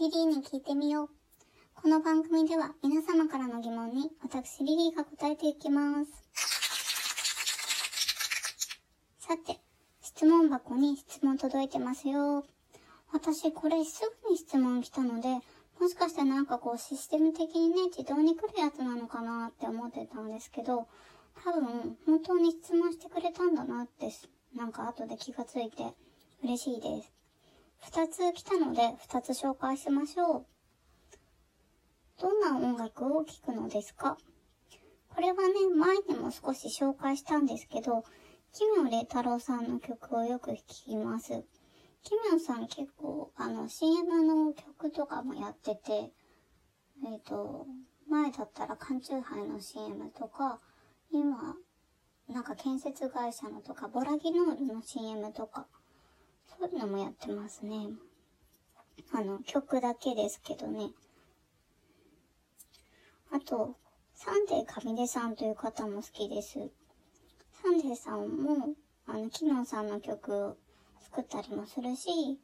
リリーに聞いてみよう。この番組では皆様からの疑問に私リリーが答えていきます。さて、質問箱に質問届いてますよ。私これすぐに質問来たので、もしかしてなんかこうシステム的にね、自動に来るやつなのかなって思ってたんですけど、多分本当に質問してくれたんだなって、なんか後で気がついて嬉しいです。二つ来たので二つ紹介しましょう。どんな音楽を聴くのですか？これはね、前にも少し紹介したんですけど、奇妙麗太郎さんの曲をよく聴きます。奇妙さん結構、あの、CM の曲とかもやってて、えっ、ー、と、前だったら缶チューハイの CM とか、今、なんか建設会社のとか、ボラギノールの CM とか、そういうのもやってますね。あの、曲だけですけどね。あと、サンデーカミデさんという方も好きです。サンデーさんも、あの、キノンさんの曲を作ったりもするし、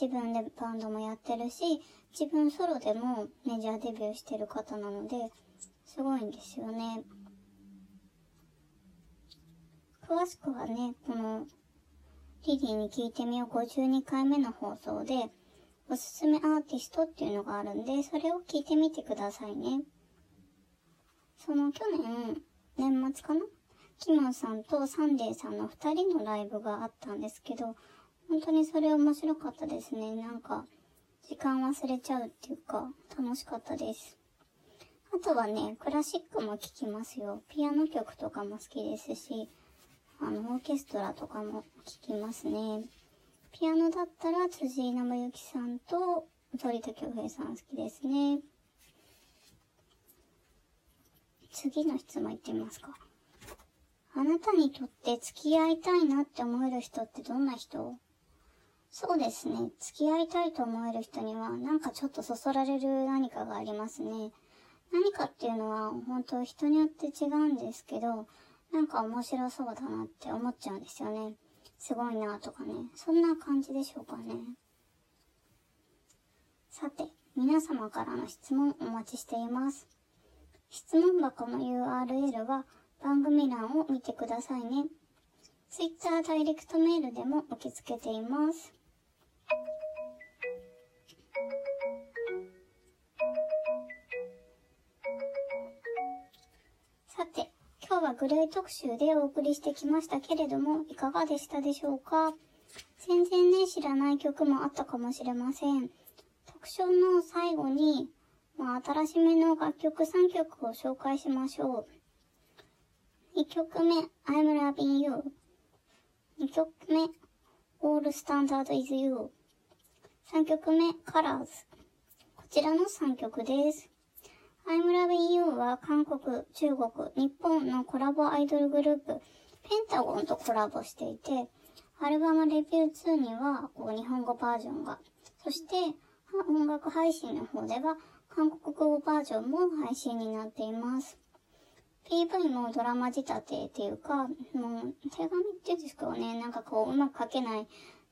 自分でバンドもやってるし、自分ソロでもメジャーデビューしてる方なので、すごいんですよね。詳しくはね、この、リリーに聞いてみよう52回目の放送で、おすすめアーティストっていうのがあるんで、それを聞いてみてくださいね。その去年、年末かな？キモンさんとサンデーさんの二人のライブがあったんですけど、本当にそれ面白かったですね。なんか、時間忘れちゃうっていうか、楽しかったです。あとはね、クラシックも聴きますよ。ピアノ曲とかも好きですし、あの、オーケストラとかも聴きますね。ピアノだったら辻井直之さんと鳥田京平さん好きですね。次の質問いってみますか。あなたにとって付き合いたいなって思える人ってどんな人？そうですね。付き合いたいと思える人には、なんかちょっとそそられる何かがありますね。何かっていうのは、本当人によって違うんですけど、なんか面白そうだなって思っちゃうんですよね。すごいなとかね。そんな感じでしょうかね。さて、皆様からの質問お待ちしています。質問箱の URL は番組欄を見てくださいね。Twitter ダイレクトメールでも受け付けています。今日はグレー特集でお送りしてきましたけれども、いかがでしたでしょうか？全然ね、知らない曲もあったかもしれません。特集の最後に、まあ、新しめの楽曲3曲を紹介しましょう。2曲目、I'm Loving You。2曲目、All Standard Is You。3曲目、Colors。こちらの3曲です。I'm Loving You は韓国、中国、日本のコラボアイドルグループ、ペンタゴンとコラボしていて、アルバムレビュー2にはこう日本語バージョンが、そして音楽配信の方では韓国語バージョンも配信になっています。PV もドラマ仕立てっていうか、もう手紙っていうんですけどね、なんかこううまく書けない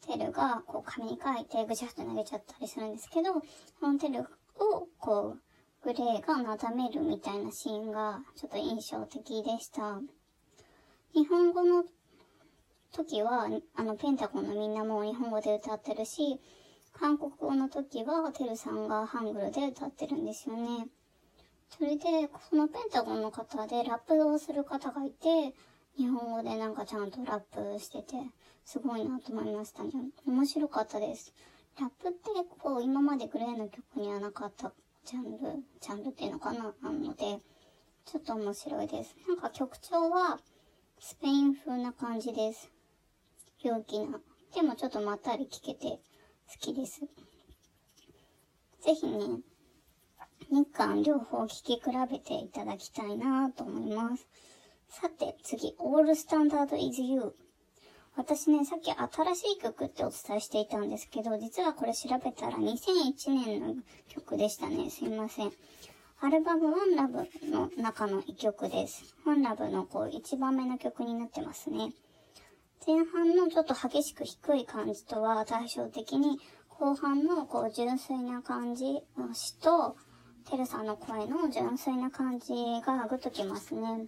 テルがこう紙に書いてぐちゃっと投げちゃったりするんですけど、そのテルをこうグレーがなだめるみたいなシーンがちょっと印象的でした。日本語の時は、あの、ペンタゴンのみんなも日本語で歌ってるし、韓国語の時は、てるさんがハングルで歌ってるんですよね。それで、そのペンタゴンの方でラップをする方がいて、日本語でなんかちゃんとラップしてて、すごいなと思いましたね。面白かったです。ラップってこう、今までグレーの曲にはなかったジャンル、ジャンルっていうのかな？なので、ちょっと面白いです。なんか曲調は、スペイン風な感じです。陽気な。でもちょっとまったり聴けて、好きです。ぜひね、日韓両方聴き比べていただきたいなと思います。さて、次、All Standard is You。私ね、さっき新しい曲ってお伝えしていたんですけど、実はこれ調べたら2001年の曲でしたね。すいません。アルバム One Love の中の一曲です。One Love のこう一番目の曲になってますね。前半のちょっと激しく低い感じとは対照的に、後半のこう純粋な感じの詩と、テルさんの声の純粋な感じがグッときますね。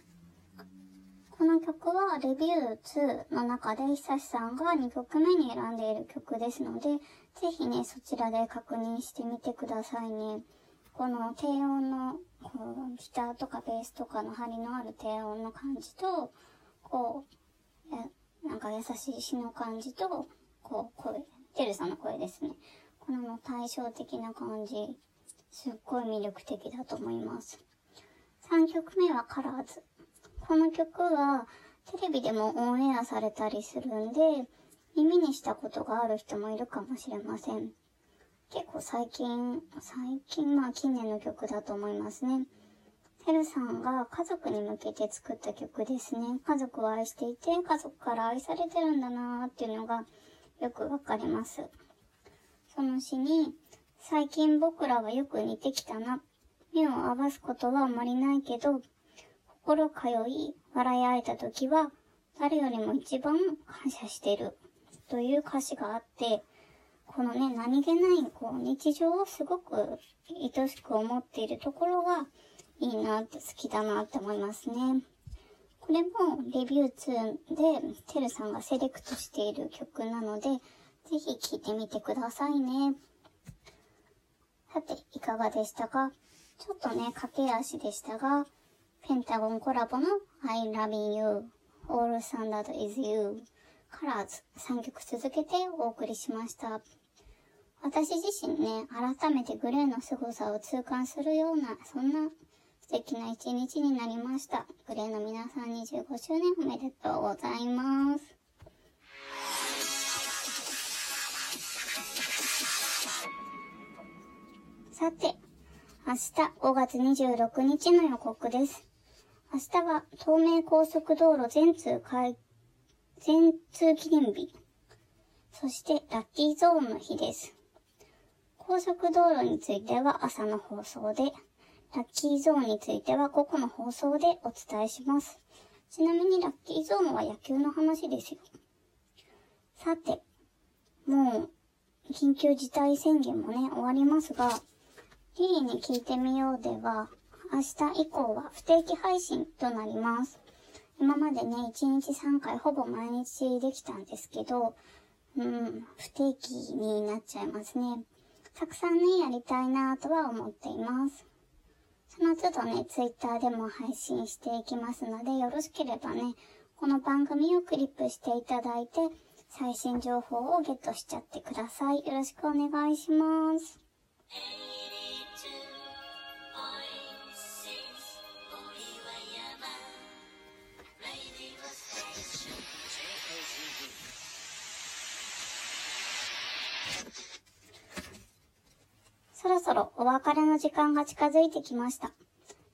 この曲はレビュー2の中で久志さんが2曲目に選んでいる曲ですので、ぜひね、そちらで確認してみてくださいね。この低音の、こう、ギターとかベースとかの張りのある低音の感じと、こう、なんか優しい詩の感じと、こう、声、テルさんの声ですね。この対照的な感じ、すっごい魅力的だと思います。3曲目はカラーズ。この曲はテレビでもオンエアされたりするんで、耳にしたことがある人もいるかもしれません。結構最近、最近まあ近年の曲だと思いますね。てるさんが家族に向けて作った曲ですね。家族を愛していて、家族から愛されてるんだなーっていうのがよくわかります。その詩に、最近僕らはよく似てきたな。目を合わすことはあまりないけど、心通い、笑い合えた時は、誰よりも一番感謝してる。という歌詞があって、このね、何気ない、こう、日常をすごく愛しく思っているところがいいなって好きだなって思いますね。これもレビュー2でてるさんがセレクトしている曲なので、ぜひ聴いてみてくださいね。さて、いかがでしたか？ちょっとね、駆け足でしたが、ペンタゴンコラボの I Love You, All Standard Is You カラーズ3曲続けてお送りしました。私自身ね、改めてグレーの凄さを痛感するような、そんな素敵な一日になりました。グレーの皆さん25周年おめでとうございます。さて、明日5月26日の予告です。明日は東名高速道路全通開、全通記念日。そしてラッキーゾーンの日です。高速道路については朝の放送で、ラッキーゾーンについては午後の放送でお伝えします。ちなみにラッキーゾーンは野球の話ですよ。さて、もう、緊急事態宣言もね、終わりますが、リリーに聞いてみようでは、明日以降は不定期配信となります。今までね、1日3回ほぼ毎日できたんですけど、うん、不定期になっちゃいますね。たくさんね、やりたいなとは思っています。その都度ね、ツイッターでも配信していきますので、よろしければね、この番組をクリップしていただいて、最新情報をゲットしちゃってください。よろしくお願いします。お別れの時間が近づいてきました。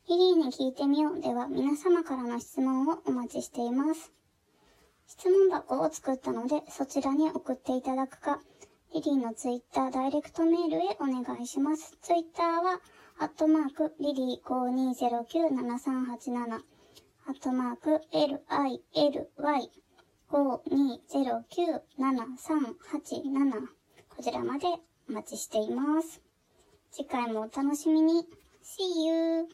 リリーに聞いてみようでは皆様からの質問をお待ちしています。質問箱を作ったのでそちらに送っていただくか、リリーのツイッターダイレクトメールへお願いします。ツイッターは、アットマーク、リリー5209-7387、アットマーク、lily5209-7387、こちらまでお待ちしています。次回もお楽しみに。See you!